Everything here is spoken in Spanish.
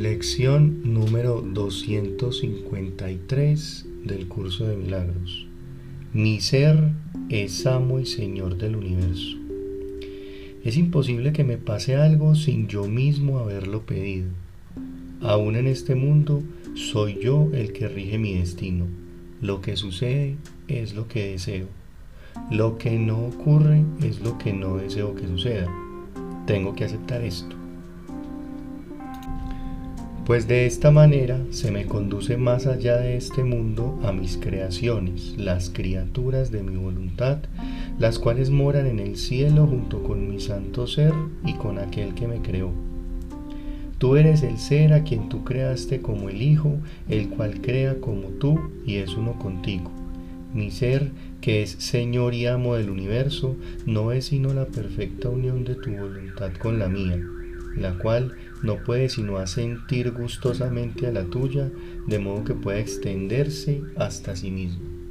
Lección número 253 del curso de milagros. Mi ser es amo y señor del universo. Es imposible que me pase algo sin yo mismo haberlo pedido. Aún en este mundo soy yo el que rige mi destino. Lo que sucede es lo que deseo. Lo que no ocurre es lo que no deseo que suceda. Tengo que aceptar esto pues de esta manera se me conduce más allá de este mundo a mis creaciones, las criaturas de mi voluntad, las cuales moran en el cielo junto con mi santo ser y con aquel que me creó. Tú eres el ser a quien tú creaste como el Hijo, el cual crea como tú y es uno contigo. Mi ser, que es Señor y amo del universo, no es sino la perfecta unión de tu voluntad con la mía la cual no puede sino asentir gustosamente a la tuya, de modo que pueda extenderse hasta sí mismo.